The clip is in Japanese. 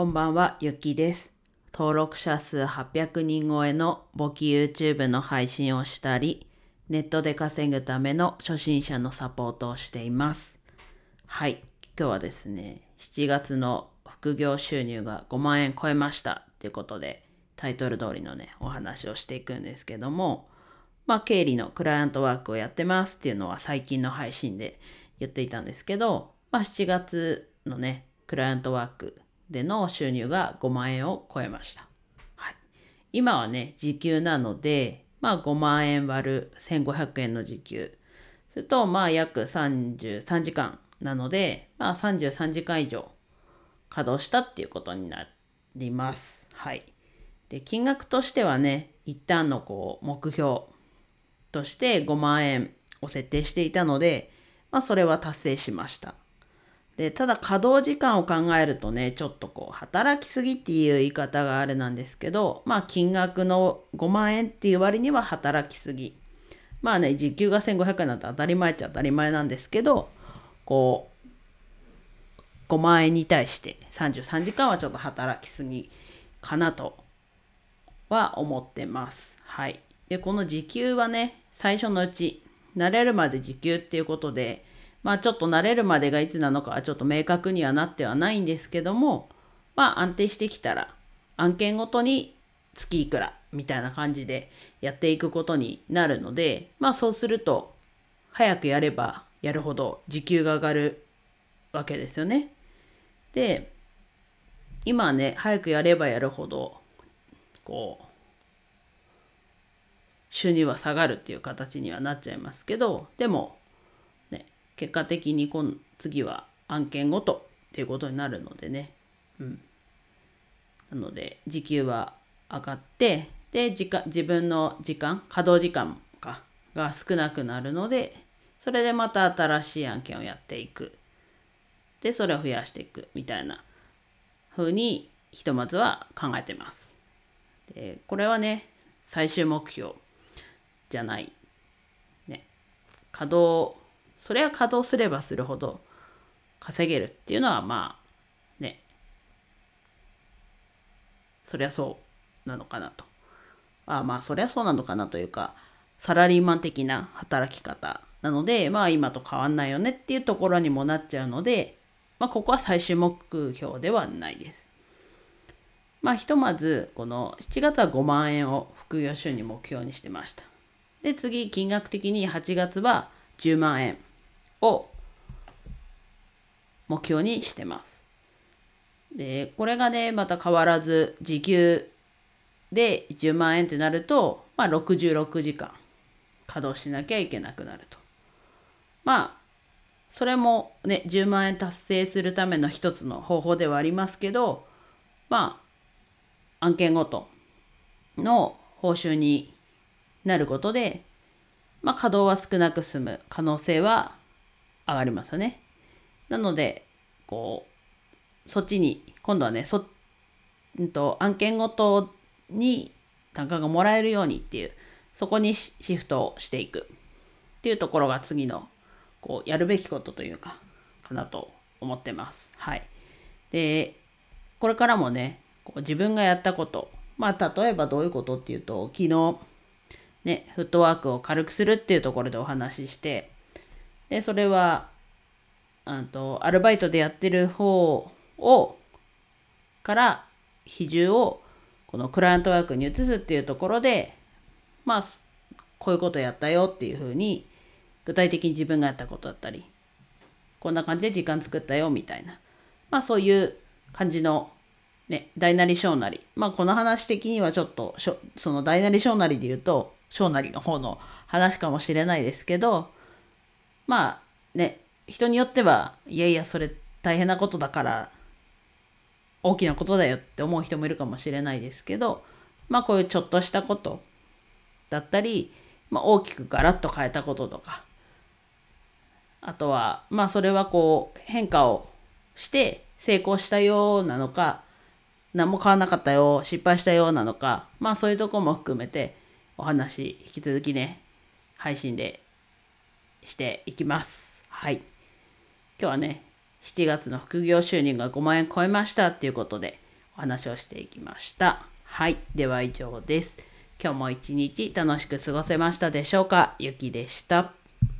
こんばんは、ゆきです。登録者数800人超えの簿記 YouTube の配信をしたり、ネットで稼ぐための初心者のサポートをしています。はい、今日はですね、7月の副業収入が5万円超えましたということで、タイトル通りのね、お話をしていくんですけども、まあ、経理のクライアントワークをやってますっていうのは最近の配信で言っていたんですけど、まあ、7月のね、クライアントワークでの収入が5万円を超えました。はい。今はね、時給なので、まあ5万円割る1500円の時給。それと、まあ約33時間なので、まあ33時間以上稼働したっていうことになります。はい。で、金額としてはね、一旦のこう目標として5万円を設定していたので、まあそれは達成しました。で、ただ稼働時間を考えるとね、ちょっとこう、働きすぎっていう言い方があれなんですけど、まあ金額の5万円っていう割には働きすぎ。まあね、時給が1500円なんて当たり前っちゃ当たり前なんですけど、こう、5万円に対して33時間はちょっと働きすぎかなとは思ってます。はい。で、この時給はね、最初のうち、慣れるまで時給っていうことで、まあちょっと慣れるまでがいつなのかはちょっと明確にはなってはないんですけども、まあ安定してきたら案件ごとに月いくらみたいな感じでやっていくことになるので、まあそうすると早くやればやるほど時給が上がるわけですよね。で、今ね、早くやればやるほど、こう、収入は下がるっていう形にはなっちゃいますけど、でも、結果的に今次は案件ごとっていうことになるのでね。うん。なので、時給は上がって、で、時間、自分の時間、稼働時間か、が少なくなるので、それでまた新しい案件をやっていく。で、それを増やしていくみたいな風に、ひとまずは考えてます。で、これはね、最終目標じゃない。ね。稼働、それは稼働すればするほど稼げるっていうのはまあね、そりゃそうなのかなと。あまあそりゃそうなのかなというか、サラリーマン的な働き方なので、まあ今と変わんないよねっていうところにもなっちゃうので、まあここは最終目標ではないです。まあひとまずこの7月は5万円を副業収入目標にしてました。で次金額的に8月は10万円を目標にしてます。でこれがねまた変わらず時給で10万円ってなると、まあ、66時間稼働しなきゃいけなくなると。まあそれもね10万円達成するための一つの方法ではありますけどまあ案件ごとの報酬になることで、まあ、稼働は少なく済む可能性は上がりますよね。なのでこうそっちに今度はねそ、ん、と案件ごとに単価がもらえるようにっていうそこにシフトをしていくっていうところが次のこうやるべきことというかかなと思ってます。はい。でこれからもねこう自分がやったことまあ例えばどういうことっていうと昨日ねフットワークを軽くするっていうところでお話ししてでそれはあとアルバイトでやってる方をから比重をこのクライアントワークに移すっていうところでまあこういうことやったよっていうふうに具体的に自分がやったことだったりこんな感じで時間作ったよみたいなまあそういう感じのね大なり小なりまあこの話的にはちょっとその大なり小なりで言うと小なりの方の話かもしれないですけどまあね人によってはいやいやそれ大変なことだから大きなことだよって思う人もいるかもしれないですけどまあこういうちょっとしたことだったり、まあ、大きくガラッと変えたこととかあとはまあそれはこう変化をして成功したようなのか何も変わらなかったよ失敗したようなのかまあそういうとこも含めてお話引き続きね配信でしていきますはい今日はね7月の副業収入が5万円超えましたっていうことでお話をしていきました。はい、では以上です。今日も一日楽しく過ごせましたでしょうか？ゆきでした。